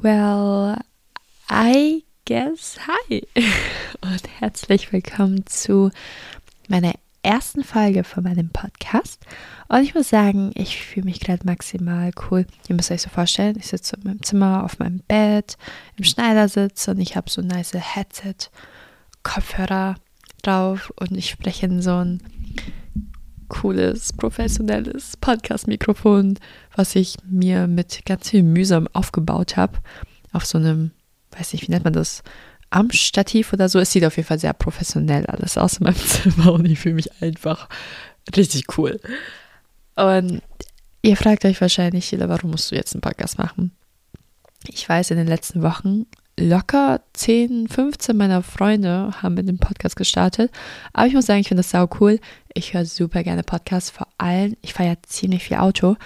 Well, I guess hi und herzlich willkommen zu meiner ersten Folge von meinem Podcast. Und ich muss sagen, ich fühle mich gerade maximal cool. Ihr müsst euch so vorstellen, ich sitze in meinem Zimmer auf meinem Bett, im Schneidersitz und ich habe so nice Headset, Kopfhörer drauf und ich spreche in so ein cooles, professionelles Podcast-Mikrofon, was ich mir mit ganz viel Mühsam aufgebaut habe. Auf so einem, weiß nicht, wie nennt man das? Am-Stativ oder so. Es sieht auf jeden Fall sehr professionell alles aus in meinem Zimmer und ich fühle mich einfach richtig cool. Und ihr fragt euch wahrscheinlich, warum musst du jetzt einen Podcast machen? Ich weiß, in den letzten Wochen locker 10, 15 meiner Freunde haben mit dem Podcast gestartet. Aber ich muss sagen, ich finde das sau cool. Ich höre super gerne Podcasts, vor allem, ich fahre ja ziemlich viel Auto.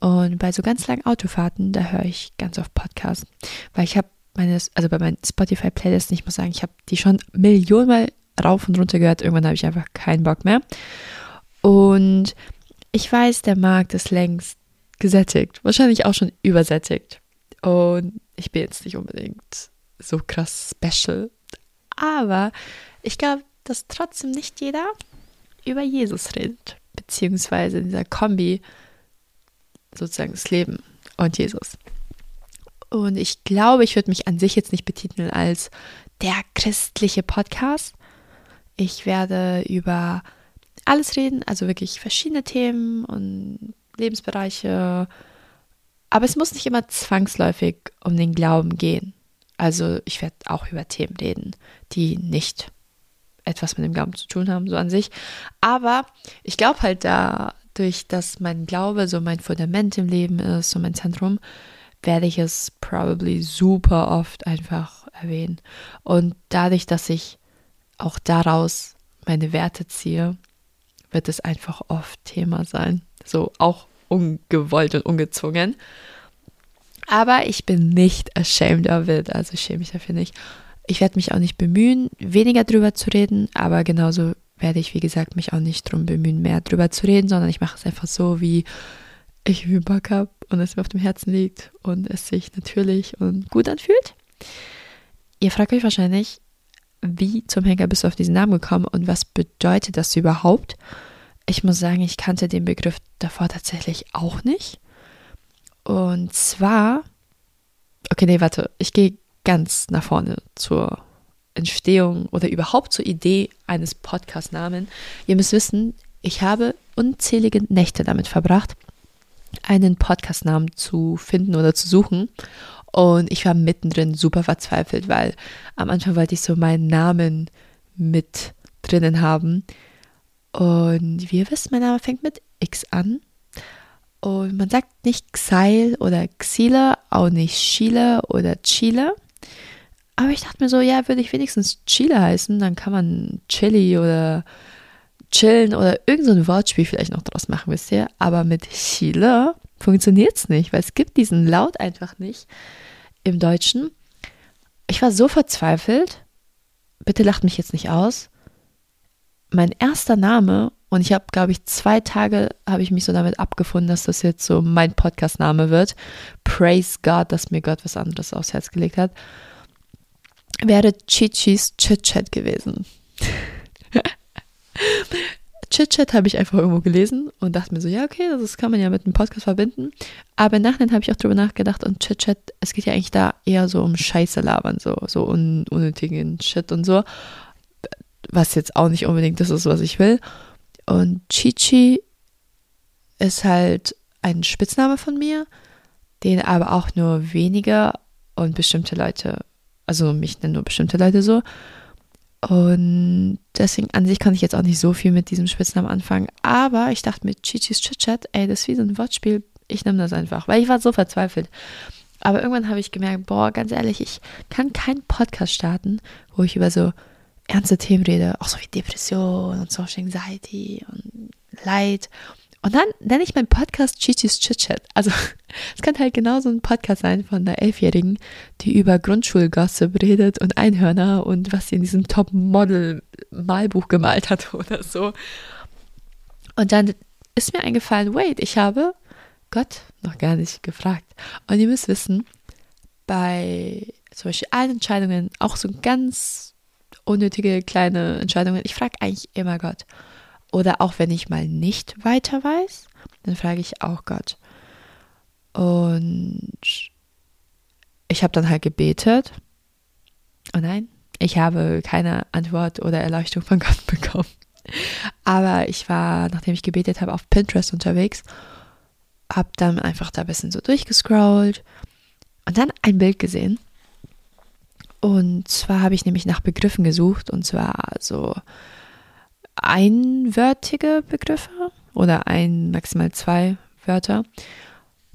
Und bei so ganz langen Autofahrten, da höre ich ganz oft Podcasts. Weil ich habe meine, also bei meinen Spotify-Playlists, ich muss sagen, ich habe die schon Millionenmal rauf und runter gehört. Irgendwann habe ich einfach keinen Bock mehr. Und ich weiß, der Markt ist längst gesättigt, wahrscheinlich auch schon übersättigt. Und ich bin jetzt nicht unbedingt so krass special. Aber ich glaube, dass trotzdem nicht jeder über Jesus redet. Beziehungsweise in dieser Kombi sozusagen das Leben und Jesus. Und ich glaube, ich würde mich an sich jetzt nicht betiteln als der christliche Podcast. Ich werde über alles reden, also wirklich verschiedene Themen und Lebensbereiche, aber es muss nicht immer zwangsläufig um den Glauben gehen. Also ich werde auch über Themen reden, die nicht etwas mit dem Glauben zu tun haben, so an sich. Aber ich glaube halt dadurch, dass mein Glaube so mein Fundament im Leben ist, so mein Zentrum, werde ich es probably super oft einfach erwähnen. Und dadurch, dass ich auch daraus meine Werte ziehe, wird es einfach oft Thema sein. So auch ungewollt und ungezwungen. Aber ich bin nicht ashamed of it, also schäme mich dafür nicht. Ich werde mich auch nicht bemühen, weniger drüber zu reden, aber genauso werde ich, wie gesagt, mich auch nicht darum bemühen, mehr drüber zu reden, sondern ich mache es einfach so, wie ich viel Bock habe und es mir auf dem Herzen liegt und es sich natürlich und gut anfühlt. Ihr fragt euch wahrscheinlich, wie zum Henker bist du auf diesen Namen gekommen und was bedeutet das überhaupt? Ich muss sagen, ich kannte den Begriff davor tatsächlich auch nicht. Und zwar, okay, nee, warte, ich gehe ganz nach vorne zur Entstehung oder überhaupt zur Idee eines Podcast-Namen. Ihr müsst wissen, ich habe unzählige Nächte damit verbracht, einen Podcast-Namen zu finden oder zu suchen. Und ich war mittendrin super verzweifelt, weil am Anfang wollte ich so meinen Namen mit drinnen haben. Und wie ihr wisst, mein Name fängt mit X an. Und man sagt nicht Xyl oder Xile, auch nicht Chile oder Chile. Aber ich dachte mir so, ja, würde ich wenigstens Chile heißen, dann kann man Chili oder chillen oder irgend so Wortspiel vielleicht noch draus machen, wisst ihr. Aber mit Chile funktioniert es nicht, weil es gibt diesen Laut einfach nicht im Deutschen. Ich war so verzweifelt. Bitte lacht mich jetzt nicht aus mein erster Name und ich habe, glaube ich, zwei Tage habe ich mich so damit abgefunden, dass das jetzt so mein Podcast-Name wird. Praise God, dass mir Gott was anderes aufs Herz gelegt hat. Wäre Chichis Chit-Chat gewesen. Chit-Chat habe ich einfach irgendwo gelesen und dachte mir so, ja, okay, das kann man ja mit einem Podcast verbinden. Aber im Nachhinein habe ich auch drüber nachgedacht und Chit-Chat, es geht ja eigentlich da eher so um Scheiße labern, so, so un unnötigen Shit und so was jetzt auch nicht unbedingt das ist, was ich will. Und Chichi ist halt ein Spitzname von mir, den aber auch nur wenige und bestimmte Leute, also mich nennen nur bestimmte Leute so. Und deswegen an sich kann ich jetzt auch nicht so viel mit diesem Spitznamen anfangen. Aber ich dachte mit Chichis Chit-Chat, ey, das ist wie so ein Wortspiel. Ich nehme das einfach, weil ich war so verzweifelt. Aber irgendwann habe ich gemerkt, boah, ganz ehrlich, ich kann keinen Podcast starten, wo ich über so ernste Themen rede, auch so wie Depression und Social Anxiety und Leid. Und dann nenne ich meinen Podcast Chichis Chit Chat. Also es kann halt genauso ein Podcast sein von einer Elfjährigen, die über Grundschulgossip redet und Einhörner und was sie in diesem Top-Model-Malbuch gemalt hat oder so. Und dann ist mir eingefallen, wait, ich habe Gott noch gar nicht gefragt. Und ihr müsst wissen, bei zum Beispiel allen Entscheidungen, auch so ganz unnötige kleine Entscheidungen, ich frage eigentlich immer Gott. Oder auch wenn ich mal nicht weiter weiß, dann frage ich auch Gott. Und ich habe dann halt gebetet. Oh nein, ich habe keine Antwort oder Erleuchtung von Gott bekommen. Aber ich war, nachdem ich gebetet habe, auf Pinterest unterwegs, habe dann einfach da ein bisschen so durchgescrollt und dann ein Bild gesehen. Und zwar habe ich nämlich nach Begriffen gesucht und zwar so einwörtige Begriffe oder ein, maximal zwei Wörter.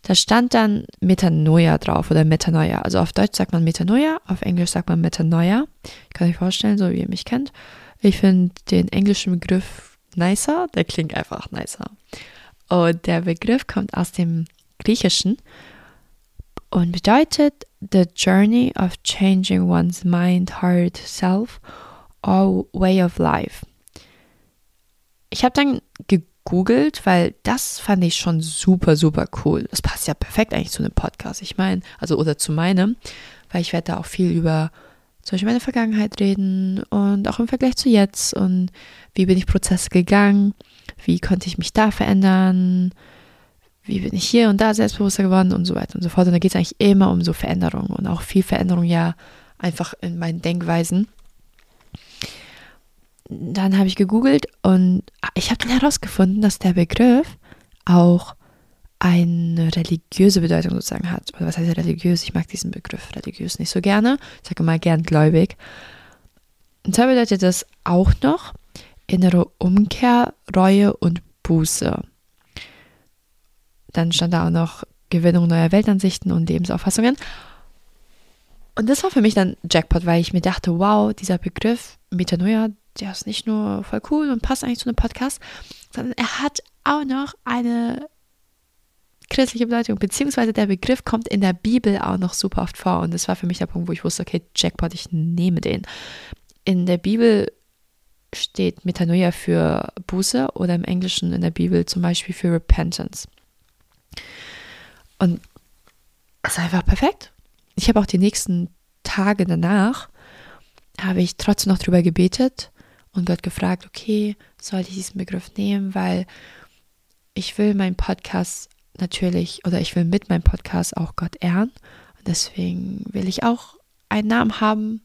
Da stand dann Metanoia drauf oder Metanoia. Also auf Deutsch sagt man Metanoia, auf Englisch sagt man Metanoia. Ich kann euch vorstellen, so wie ihr mich kennt. Ich finde den englischen Begriff nicer, der klingt einfach nicer. Und der Begriff kommt aus dem Griechischen und bedeutet the journey of changing one's mind, heart, self or way of life. Ich habe dann gegoogelt, weil das fand ich schon super, super cool. Das passt ja perfekt eigentlich zu einem Podcast. Ich meine, also oder zu meinem, weil ich werde da auch viel über zum Beispiel meine Vergangenheit reden und auch im Vergleich zu jetzt und wie bin ich Prozesse gegangen, wie konnte ich mich da verändern, wie bin ich hier und da selbstbewusster geworden und so weiter und so fort. Und da geht es eigentlich immer um so Veränderungen und auch viel Veränderung ja einfach in meinen Denkweisen. Dann habe ich gegoogelt und ich habe dann herausgefunden, dass der Begriff auch eine religiöse Bedeutung sozusagen hat. Oder was heißt religiös? Ich mag diesen Begriff religiös nicht so gerne. Ich sage mal gern gläubig. Und zwar bedeutet das auch noch innere Umkehr, Reue und Buße. Dann stand da auch noch Gewinnung neuer Weltansichten und Lebensauffassungen. Und das war für mich dann Jackpot, weil ich mir dachte, wow, dieser Begriff Metanoia, der ist nicht nur voll cool und passt eigentlich zu einem Podcast, sondern er hat auch noch eine christliche Bedeutung, beziehungsweise der Begriff kommt in der Bibel auch noch super oft vor. Und das war für mich der Punkt, wo ich wusste, okay, Jackpot, ich nehme den. In der Bibel steht Metanoia für Buße oder im Englischen in der Bibel zum Beispiel für Repentance. Und es ist einfach perfekt. Ich habe auch die nächsten Tage danach, habe ich trotzdem noch drüber gebetet und Gott gefragt, okay, soll ich diesen Begriff nehmen, weil ich will meinen Podcast natürlich, oder ich will mit meinem Podcast auch Gott ehren. Und deswegen will ich auch einen Namen haben,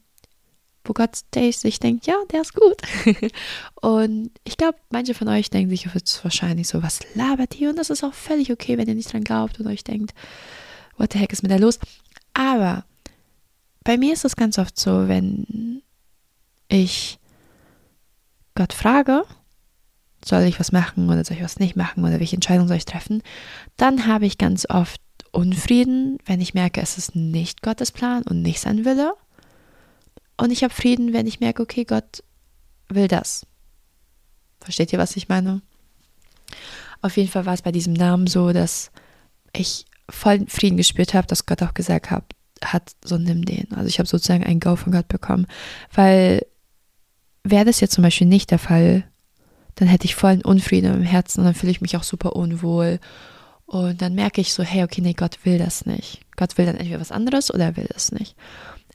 wo Gott sich denkt, ja, der ist gut. und ich glaube, manche von euch denken sich jetzt wahrscheinlich so, was labert die? Und das ist auch völlig okay, wenn ihr nicht dran glaubt und euch denkt, what the heck ist mit der los? Aber bei mir ist es ganz oft so, wenn ich Gott frage, soll ich was machen oder soll ich was nicht machen oder welche Entscheidung soll ich treffen, dann habe ich ganz oft Unfrieden, wenn ich merke, es ist nicht Gottes Plan und nicht sein Wille. Und ich habe Frieden, wenn ich merke, okay, Gott will das. Versteht ihr, was ich meine? Auf jeden Fall war es bei diesem Namen so, dass ich voll Frieden gespürt habe, dass Gott auch gesagt hat, hat so nimm den. Also ich habe sozusagen ein Go von Gott bekommen. Weil wäre das jetzt zum Beispiel nicht der Fall, dann hätte ich vollen Unfrieden im Herzen und dann fühle ich mich auch super unwohl. Und dann merke ich so, hey, okay, nee, Gott will das nicht. Gott will dann entweder was anderes oder er will das nicht.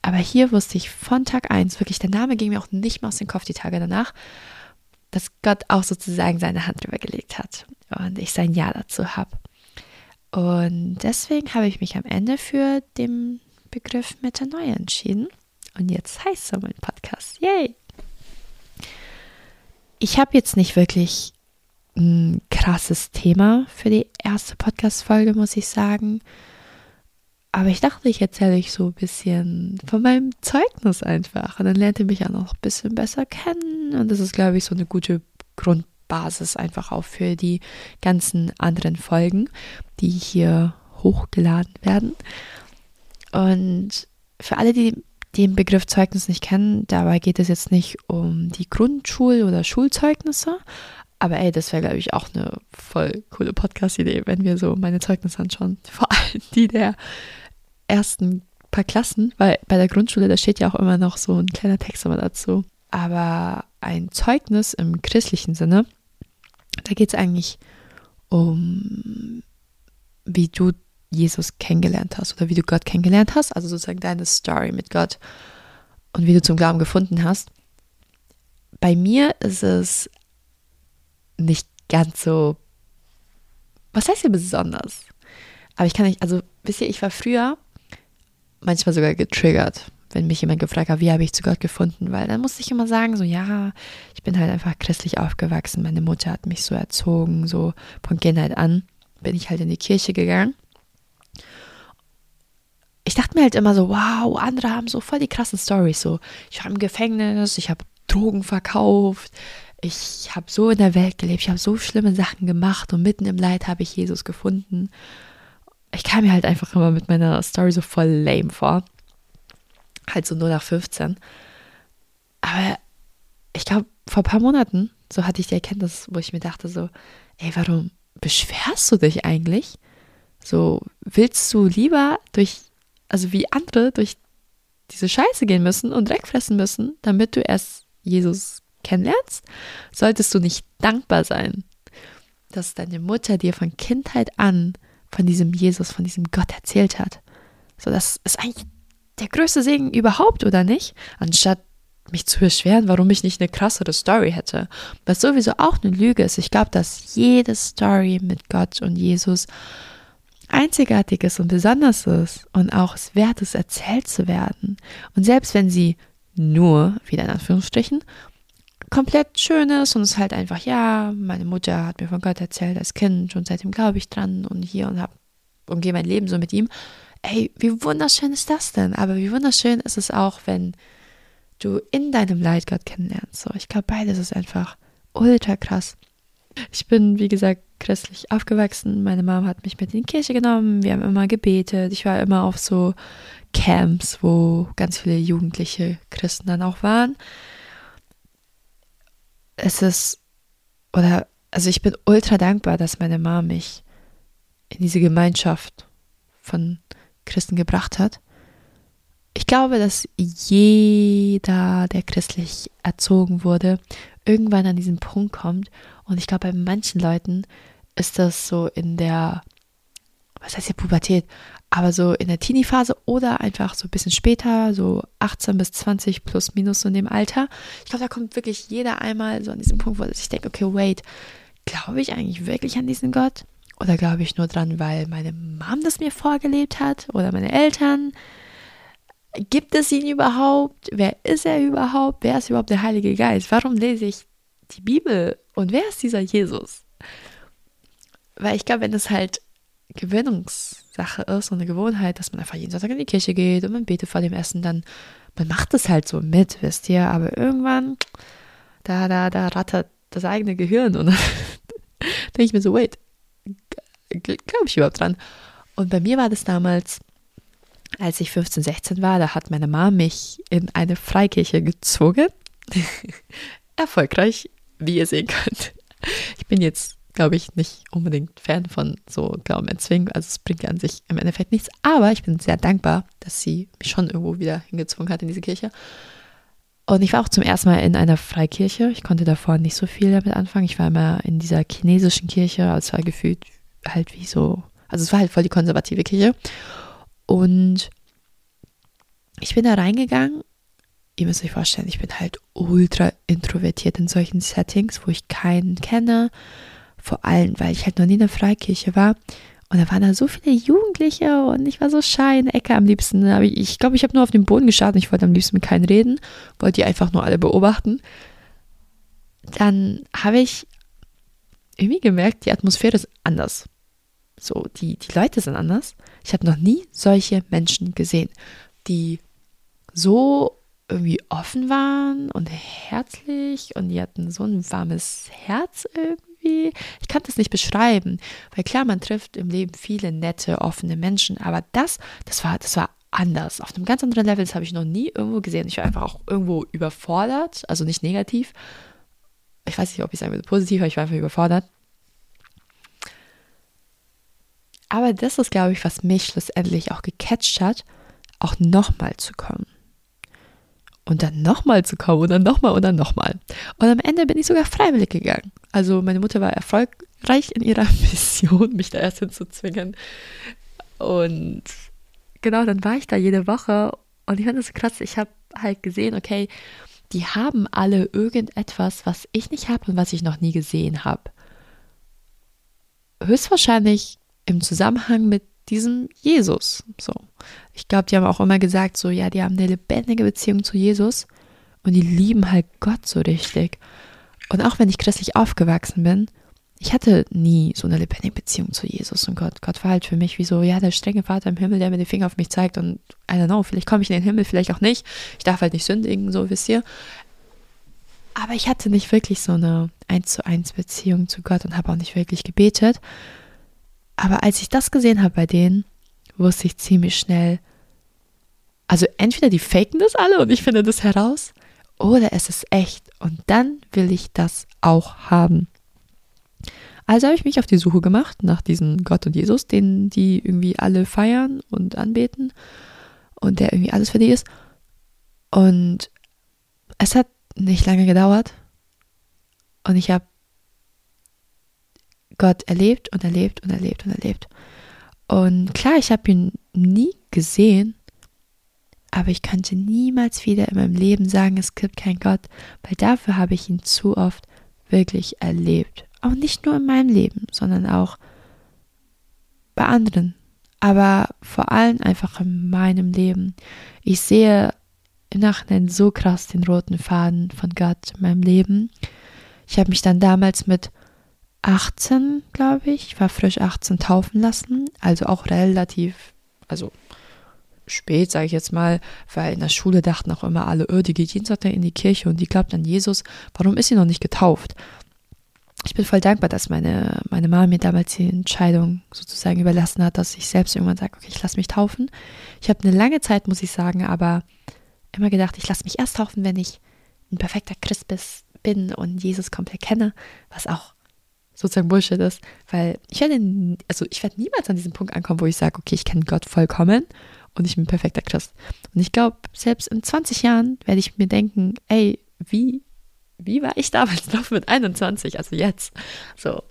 Aber hier wusste ich von Tag 1, wirklich, der Name ging mir auch nicht mehr aus dem Kopf die Tage danach, dass Gott auch sozusagen seine Hand drüber gelegt hat und ich sein Ja dazu habe. Und deswegen habe ich mich am Ende für den Begriff Metanoia entschieden. Und jetzt heißt er mein Podcast. Yay! Ich habe jetzt nicht wirklich ein krasses Thema für die erste Podcast-Folge, muss ich sagen. Aber ich dachte, ich erzähle euch so ein bisschen von meinem Zeugnis einfach. Und dann lernt ihr mich ja noch ein bisschen besser kennen. Und das ist, glaube ich, so eine gute Grundbasis einfach auch für die ganzen anderen Folgen, die hier hochgeladen werden. Und für alle, die den Begriff Zeugnis nicht kennen, dabei geht es jetzt nicht um die Grundschul- oder Schulzeugnisse. Aber ey, das wäre, glaube ich, auch eine voll coole Podcast-Idee, wenn wir so meine Zeugnisse anschauen. Vor allem die der ersten paar Klassen, weil bei der Grundschule, da steht ja auch immer noch so ein kleiner Text immer dazu. Aber ein Zeugnis im christlichen Sinne, da geht es eigentlich um, wie du Jesus kennengelernt hast oder wie du Gott kennengelernt hast, also sozusagen deine Story mit Gott und wie du zum Glauben gefunden hast. Bei mir ist es nicht ganz so, was heißt hier besonders? Aber ich kann nicht, also wisst ihr, ich war früher manchmal sogar getriggert, wenn mich jemand gefragt hat, wie habe ich zu Gott gefunden, weil dann musste ich immer sagen, so ja, ich bin halt einfach christlich aufgewachsen, meine Mutter hat mich so erzogen, so von Kindheit an bin ich halt in die Kirche gegangen. Ich dachte mir halt immer so, wow, andere haben so voll die krassen Stories, so ich war im Gefängnis, ich habe Drogen verkauft, ich habe so in der Welt gelebt, ich habe so schlimme Sachen gemacht und mitten im Leid habe ich Jesus gefunden. Ich kam mir halt einfach immer mit meiner Story so voll lame vor. Halt so nur nach 15. Aber ich glaube, vor ein paar Monaten, so hatte ich die Erkenntnis, wo ich mir dachte so, ey, warum beschwerst du dich eigentlich? So, willst du lieber durch, also wie andere, durch diese Scheiße gehen müssen und Dreck fressen müssen, damit du erst Jesus kennenlernst, solltest du nicht dankbar sein, dass deine Mutter dir von Kindheit an von diesem Jesus, von diesem Gott erzählt hat. So, das ist eigentlich der größte Segen überhaupt, oder nicht? Anstatt mich zu beschweren, warum ich nicht eine krassere Story hätte. Was sowieso auch eine Lüge ist. Ich glaube, dass jede Story mit Gott und Jesus einzigartig ist und besonders ist und auch es wert ist, erzählt zu werden. Und selbst wenn sie nur, wieder in Anführungsstrichen, komplett schön ist und es halt einfach, ja, meine Mutter hat mir von Gott erzählt als Kind und seitdem glaube ich dran und hier und hab und gehe mein Leben so mit ihm. Ey, wie wunderschön ist das denn? Aber wie wunderschön ist es auch, wenn du in deinem Leid Gott kennenlernst. So, ich glaube, beides ist einfach ultra krass. Ich bin, wie gesagt, christlich aufgewachsen. Meine Mom hat mich mit in die Kirche genommen. Wir haben immer gebetet. Ich war immer auf so Camps, wo ganz viele jugendliche Christen dann auch waren es ist, oder, also ich bin ultra dankbar, dass meine Mama mich in diese Gemeinschaft von Christen gebracht hat. Ich glaube, dass jeder, der christlich erzogen wurde, irgendwann an diesen Punkt kommt. Und ich glaube, bei manchen Leuten ist das so in der, was heißt hier Pubertät, aber so in der Teenie-Phase oder einfach so ein bisschen später, so 18 bis 20 plus minus so in dem Alter. Ich glaube, da kommt wirklich jeder einmal so an diesen Punkt, wo ich denke, okay, wait, glaube ich eigentlich wirklich an diesen Gott? Oder glaube ich nur dran, weil meine Mom das mir vorgelebt hat oder meine Eltern? Gibt es ihn überhaupt? Wer ist er überhaupt? Wer ist überhaupt der Heilige Geist? Warum lese ich die Bibel? Und wer ist dieser Jesus? Weil ich glaube, wenn es halt Gewöhnungssache ist und eine Gewohnheit, dass man einfach jeden Sonntag in die Kirche geht und man betet vor dem Essen, dann, man macht es halt so mit, wisst ihr, aber irgendwann, da, da, da rattert das eigene Gehirn und dann denke ich mir so, wait, glaube ich überhaupt dran? Und bei mir war das damals, als ich 15, 16 war, da hat meine Mama mich in eine Freikirche gezogen. Erfolgreich, wie ihr sehen könnt. Ich bin jetzt glaube ich, nicht unbedingt Fan von so Glauben erzwingen. Also es bringt ja an sich im Endeffekt nichts. Aber ich bin sehr dankbar, dass sie mich schon irgendwo wieder hingezwungen hat in diese Kirche. Und ich war auch zum ersten Mal in einer Freikirche. Ich konnte davor nicht so viel damit anfangen. Ich war immer in dieser chinesischen Kirche, also war gefühlt halt wie so, also es war halt voll die konservative Kirche. Und ich bin da reingegangen. Ihr müsst euch vorstellen, ich bin halt ultra introvertiert in solchen Settings, wo ich keinen kenne, vor allem, weil ich halt noch nie in der Freikirche war. Und da waren da so viele Jugendliche und ich war so shy in der Ecke am liebsten. Aber ich glaube, ich, glaub, ich habe nur auf den Boden geschaut und ich wollte am liebsten mit keinen reden, wollte die einfach nur alle beobachten. Dann habe ich irgendwie gemerkt, die Atmosphäre ist anders. So, die, die Leute sind anders. Ich habe noch nie solche Menschen gesehen, die so irgendwie offen waren und herzlich und die hatten so ein warmes Herz irgendwie irgendwie, ich kann das nicht beschreiben, weil klar, man trifft im Leben viele nette, offene Menschen, aber das, das war, das war anders. Auf einem ganz anderen Level, das habe ich noch nie irgendwo gesehen. Ich war einfach auch irgendwo überfordert, also nicht negativ. Ich weiß nicht, ob ich sagen würde positiv, aber ich war einfach überfordert. Aber das ist, glaube ich, was mich schlussendlich auch gecatcht hat, auch nochmal zu kommen und dann nochmal zu kommen und dann nochmal und dann nochmal. Und am Ende bin ich sogar freiwillig gegangen. Also meine Mutter war erfolgreich in ihrer Mission, mich da erst hinzuzwingen. Und genau, dann war ich da jede Woche und ich fand das so krass. Ich habe halt gesehen, okay, die haben alle irgendetwas, was ich nicht habe und was ich noch nie gesehen habe. Höchstwahrscheinlich im Zusammenhang mit diesem Jesus. So. Ich glaube, die haben auch immer gesagt, so, ja, die haben eine lebendige Beziehung zu Jesus und die lieben halt Gott so richtig. Und auch wenn ich christlich aufgewachsen bin, ich hatte nie so eine lebendige Beziehung zu Jesus und Gott. Gott war halt für mich wie so, ja, der strenge Vater im Himmel, der mir den Finger auf mich zeigt und I don't know, vielleicht komme ich in den Himmel, vielleicht auch nicht. Ich darf halt nicht sündigen, so wisst ihr. Aber ich hatte nicht wirklich so eine 1 zu 1 Beziehung zu Gott und habe auch nicht wirklich gebetet. Aber als ich das gesehen habe bei denen, wusste ich ziemlich schnell, also entweder die faken das alle und ich finde das heraus, oder es ist echt und dann will ich das auch haben. Also habe ich mich auf die Suche gemacht nach diesem Gott und Jesus, den die irgendwie alle feiern und anbeten und der irgendwie alles für die ist. Und es hat nicht lange gedauert und ich habe Gott erlebt und erlebt und erlebt und erlebt. Und klar, ich habe ihn nie gesehen, aber ich könnte niemals wieder in meinem Leben sagen, es gibt keinen Gott, weil dafür habe ich ihn zu oft wirklich erlebt. Auch nicht nur in meinem Leben, sondern auch bei anderen. Aber vor allem einfach in meinem Leben. Ich sehe im Nachhinein so krass den roten Faden von Gott in meinem Leben. Ich habe mich dann damals mit 18, glaube ich, ich war frisch 18 taufen lassen, also auch relativ, also spät, sage ich jetzt mal, weil in der Schule dachten auch immer alle, oh, die geht jeden Sonntag in die Kirche und die glaubt an Jesus, warum ist sie noch nicht getauft? ich bin voll dankbar, dass meine, meine Mama mir damals die Entscheidung sozusagen überlassen hat, dass ich selbst irgendwann sage, okay, ich lasse mich taufen. Ich habe eine lange Zeit, muss ich sagen, aber immer gedacht, ich lasse mich erst taufen, wenn ich ein perfekter Christ bin und Jesus komplett kenne, was auch sozusagen Bullshit ist, weil ich werde, also ich werde niemals an diesen Punkt ankommen, wo ich sage, okay, ich kenne Gott vollkommen und ich bin ein perfekter Christ. Und ich glaube, selbst in 20 Jahren werde ich mir denken, ey, wie wie war ich damals noch mit 21, also jetzt? So.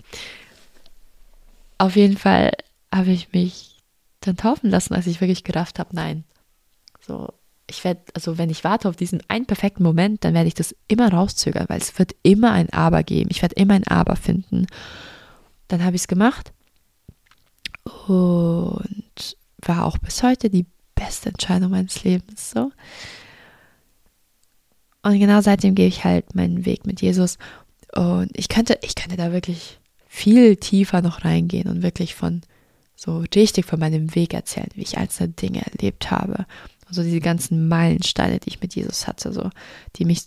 Auf jeden Fall habe ich mich dann taufen lassen, als ich wirklich gedacht habe, nein. So, ich werde, also wenn ich warte auf diesen einen perfekten Moment, dann werde ich das immer rauszögern, weil es wird immer ein Aber geben. Ich werde immer ein Aber finden. Dann habe ich es gemacht und war auch bis heute die beste Entscheidung meines Lebens. So. Und genau seitdem gehe ich halt meinen Weg mit Jesus. Und ich könnte, ich könnte da wirklich viel tiefer noch reingehen und wirklich von so richtig von meinem Weg erzählen, wie ich einzelne Dinge erlebt habe. Also diese ganzen Meilensteine, die ich mit Jesus hatte, so, die mich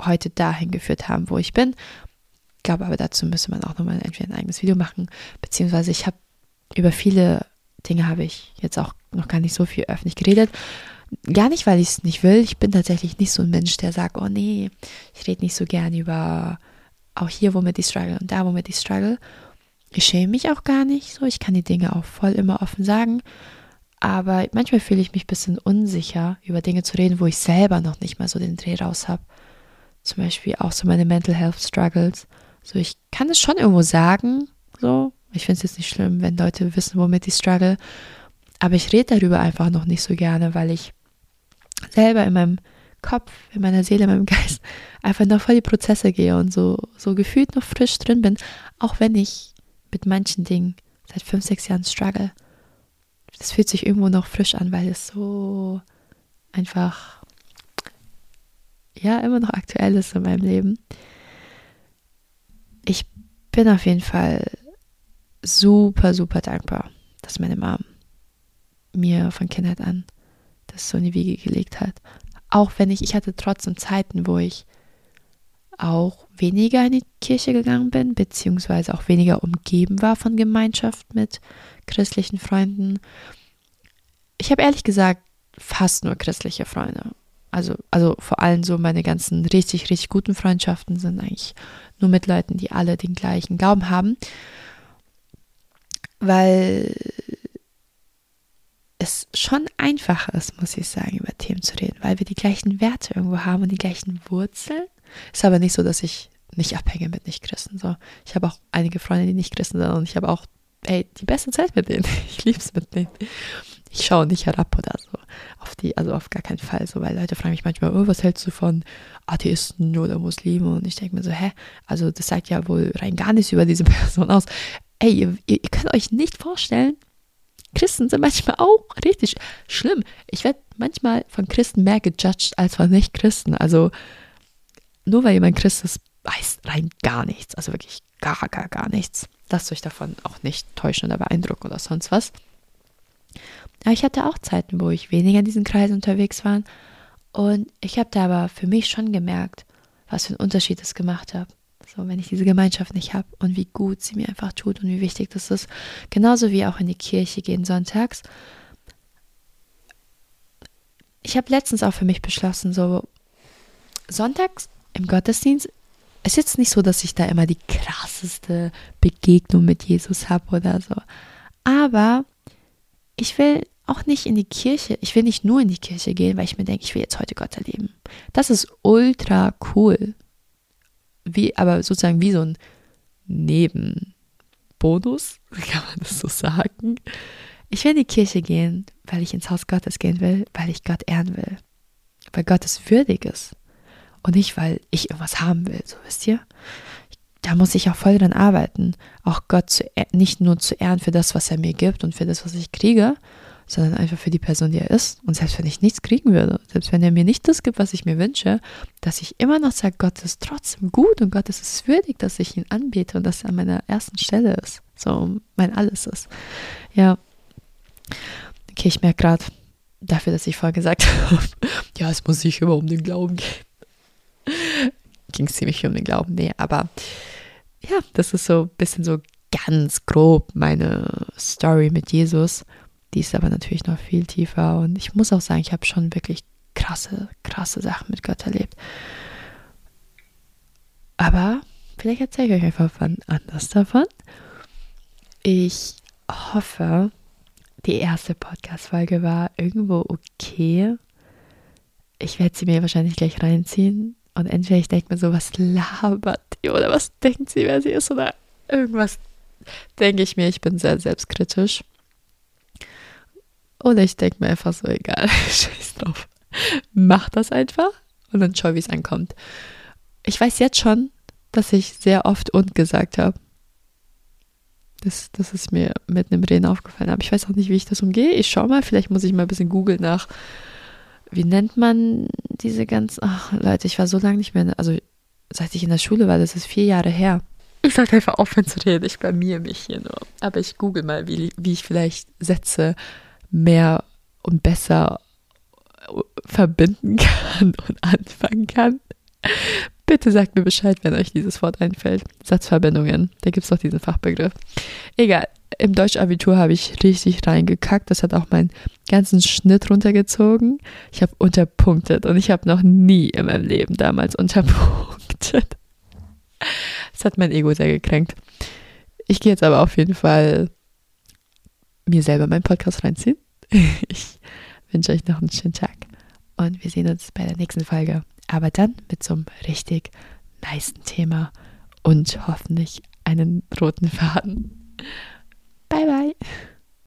heute dahin geführt haben, wo ich bin. Ich glaube aber dazu müsste man auch nochmal entweder ein eigenes Video machen, beziehungsweise ich habe über viele Dinge habe ich jetzt auch noch gar nicht so viel öffentlich geredet. Gar nicht, weil ich es nicht will. Ich bin tatsächlich nicht so ein Mensch, der sagt, oh nee, ich rede nicht so gern über auch hier, womit ich struggle und da, womit ich struggle. Ich schäme mich auch gar nicht so. Ich kann die Dinge auch voll immer offen sagen. Aber manchmal fühle ich mich ein bisschen unsicher, über Dinge zu reden, wo ich selber noch nicht mal so den Dreh raus habe. Zum Beispiel auch so meine Mental Health Struggles. So, ich kann es schon irgendwo sagen, so. Ich finde es jetzt nicht schlimm, wenn Leute wissen, womit ich struggle. Aber ich rede darüber einfach noch nicht so gerne, weil ich selber in meinem Kopf, in meiner Seele, in meinem Geist einfach noch voll die Prozesse gehe und so, so gefühlt noch frisch drin bin, auch wenn ich mit manchen Dingen seit fünf, sechs Jahren struggle. Das fühlt sich irgendwo noch frisch an, weil es so einfach, ja, immer noch aktuell ist in meinem Leben. Ich bin auf jeden Fall super, super dankbar, dass meine Mom mir von Kindheit an das so in die Wiege gelegt hat. Auch wenn ich, ich hatte trotzdem Zeiten, wo ich auch weniger in die Kirche gegangen bin, beziehungsweise auch weniger umgeben war von Gemeinschaft mit christlichen Freunden. Ich habe ehrlich gesagt fast nur christliche Freunde. Also, also vor allem so meine ganzen richtig, richtig guten Freundschaften sind eigentlich nur mit Leuten, die alle den gleichen Glauben haben. Weil es schon einfach ist, muss ich sagen, über Themen zu reden, weil wir die gleichen Werte irgendwo haben und die gleichen Wurzeln. Ist aber nicht so, dass ich nicht abhänge mit Nicht-Christen. So. Ich habe auch einige Freunde, die nicht Christen sind und ich habe auch ey, die beste Zeit mit denen. Ich liebe es mit denen. Ich schaue nicht herab oder so. Auf die, also auf gar keinen Fall so, weil Leute fragen mich manchmal, oh, was hältst du von Atheisten oder Muslimen? Und ich denke mir so, hä? Also das sagt ja wohl rein gar nichts über diese Person aus. Ey, ihr, ihr könnt euch nicht vorstellen, Christen sind manchmal auch richtig schlimm. Ich werde manchmal von Christen mehr gejudged als von Nicht-Christen. Also nur weil jemand Christ ist, weiß rein gar nichts. Also wirklich gar, gar, gar nichts. Lasst euch davon auch nicht täuschen oder beeindrucken oder sonst was. Aber ich hatte auch Zeiten, wo ich weniger in diesen Kreisen unterwegs war. Und ich habe da aber für mich schon gemerkt, was für einen Unterschied es gemacht hat. So, wenn ich diese Gemeinschaft nicht habe und wie gut sie mir einfach tut und wie wichtig das ist. Genauso wie auch in die Kirche gehen sonntags. Ich habe letztens auch für mich beschlossen, so sonntags im Gottesdienst ist jetzt nicht so, dass ich da immer die krasseste Begegnung mit Jesus habe oder so. Aber ich will auch nicht in die Kirche, ich will nicht nur in die Kirche gehen, weil ich mir denke, ich will jetzt heute Gott erleben. Das ist ultra cool wie, aber sozusagen wie so ein Nebenbonus, kann man das so sagen. Ich will in die Kirche gehen, weil ich ins Haus Gottes gehen will, weil ich Gott ehren will. Weil Gott es würdig ist. Und nicht, weil ich irgendwas haben will, so wisst ihr. Da muss ich auch voll dran arbeiten, auch Gott zu, nicht nur zu ehren für das, was er mir gibt und für das, was ich kriege, sondern einfach für die Person, die er ist. Und selbst wenn ich nichts kriegen würde, selbst wenn er mir nicht das gibt, was ich mir wünsche, dass ich immer noch sage, Gott ist trotzdem gut und Gott ist es würdig, dass ich ihn anbete und dass er an meiner ersten Stelle ist. So mein Alles ist. Ja. Okay, ich merke gerade dafür, dass ich vorher gesagt habe, ja, es muss sich immer um den Glauben gehen. Ging es ziemlich um den Glauben, nee, aber ja, das ist so ein bisschen so ganz grob meine Story mit Jesus. Die ist aber natürlich noch viel tiefer und ich muss auch sagen, ich habe schon wirklich krasse, krasse Sachen mit Gott erlebt. Aber vielleicht erzähle ich euch einfach wann anders davon. Ich hoffe, die erste Podcast-Folge war irgendwo okay. Ich werde sie mir wahrscheinlich gleich reinziehen und entweder ich denke mir so, was labert die oder was denkt sie, wer sie ist oder irgendwas denke ich mir, ich bin sehr selbstkritisch. Oder ich denke mir einfach so, egal, scheiß drauf. Mach das einfach und dann schau, wie es ankommt. Ich weiß jetzt schon, dass ich sehr oft und gesagt habe. Das, das ist mir mitten im Reden aufgefallen. Aber ich weiß auch nicht, wie ich das umgehe. Ich schau mal, vielleicht muss ich mal ein bisschen googeln nach, wie nennt man diese ganzen. Ach, Leute, ich war so lange nicht mehr. Also, seit ich in der Schule war, das ist vier Jahre her. Ich sollte einfach aufhören zu reden. Ich blamier mich hier nur. Aber ich google mal, wie, wie ich vielleicht Sätze mehr und besser verbinden kann und anfangen kann. Bitte sagt mir Bescheid, wenn euch dieses Wort einfällt. Satzverbindungen, da gibt es doch diesen Fachbegriff. Egal, im Deutschabitur habe ich richtig reingekackt. Das hat auch meinen ganzen Schnitt runtergezogen. Ich habe unterpunktet und ich habe noch nie in meinem Leben damals unterpunktet. Das hat mein Ego sehr gekränkt. Ich gehe jetzt aber auf jeden Fall mir selber meinen Podcast reinziehen. Ich wünsche euch noch einen schönen Tag und wir sehen uns bei der nächsten Folge. Aber dann mit so einem richtig nice Thema und hoffentlich einen roten Faden. Bye, bye.